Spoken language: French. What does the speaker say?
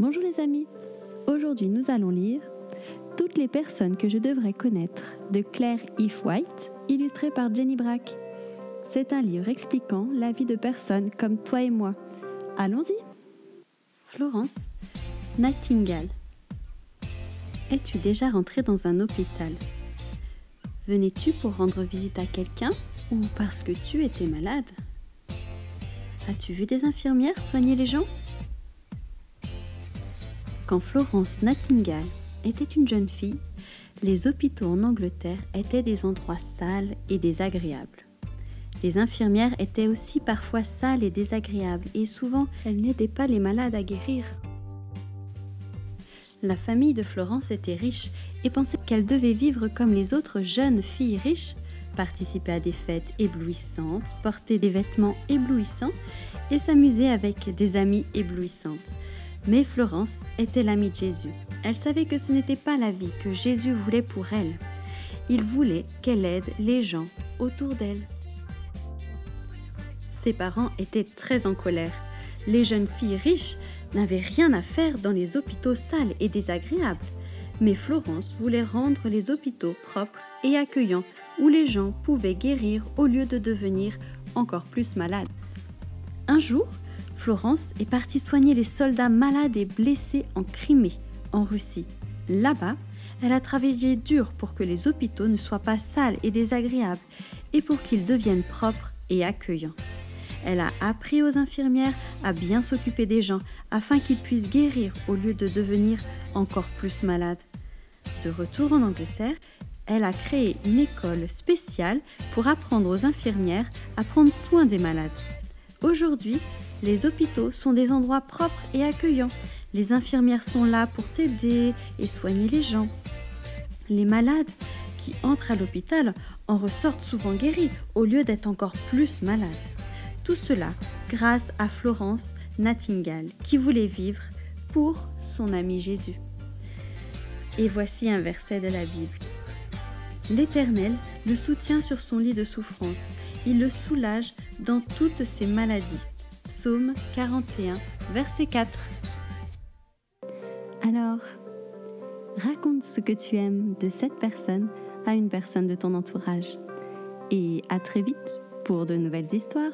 Bonjour les amis, aujourd'hui nous allons lire Toutes les personnes que je devrais connaître de Claire If White, illustré par Jenny Brack. C'est un livre expliquant la vie de personnes comme toi et moi. Allons-y. Florence Nightingale. Es-tu déjà rentrée dans un hôpital? Venais-tu pour rendre visite à quelqu'un ou parce que tu étais malade? As-tu vu des infirmières soigner les gens? Quand Florence Nightingale était une jeune fille, les hôpitaux en Angleterre étaient des endroits sales et désagréables. Les infirmières étaient aussi parfois sales et désagréables et souvent elles n'aidaient pas les malades à guérir. La famille de Florence était riche et pensait qu'elle devait vivre comme les autres jeunes filles riches, participer à des fêtes éblouissantes, porter des vêtements éblouissants et s'amuser avec des amies éblouissantes. Mais Florence était l'amie de Jésus. Elle savait que ce n'était pas la vie que Jésus voulait pour elle. Il voulait qu'elle aide les gens autour d'elle. Ses parents étaient très en colère. Les jeunes filles riches n'avaient rien à faire dans les hôpitaux sales et désagréables. Mais Florence voulait rendre les hôpitaux propres et accueillants où les gens pouvaient guérir au lieu de devenir encore plus malades. Un jour, Florence est partie soigner les soldats malades et blessés en Crimée, en Russie. Là-bas, elle a travaillé dur pour que les hôpitaux ne soient pas sales et désagréables et pour qu'ils deviennent propres et accueillants. Elle a appris aux infirmières à bien s'occuper des gens afin qu'ils puissent guérir au lieu de devenir encore plus malades. De retour en Angleterre, elle a créé une école spéciale pour apprendre aux infirmières à prendre soin des malades. Aujourd'hui, les hôpitaux sont des endroits propres et accueillants. Les infirmières sont là pour t'aider et soigner les gens. Les malades qui entrent à l'hôpital en ressortent souvent guéris au lieu d'être encore plus malades. Tout cela grâce à Florence Nightingale qui voulait vivre pour son ami Jésus. Et voici un verset de la Bible. L'Éternel le soutient sur son lit de souffrance. Il le soulage dans toutes ses maladies. Psaume 41, verset 4. Alors, raconte ce que tu aimes de cette personne à une personne de ton entourage. Et à très vite pour de nouvelles histoires.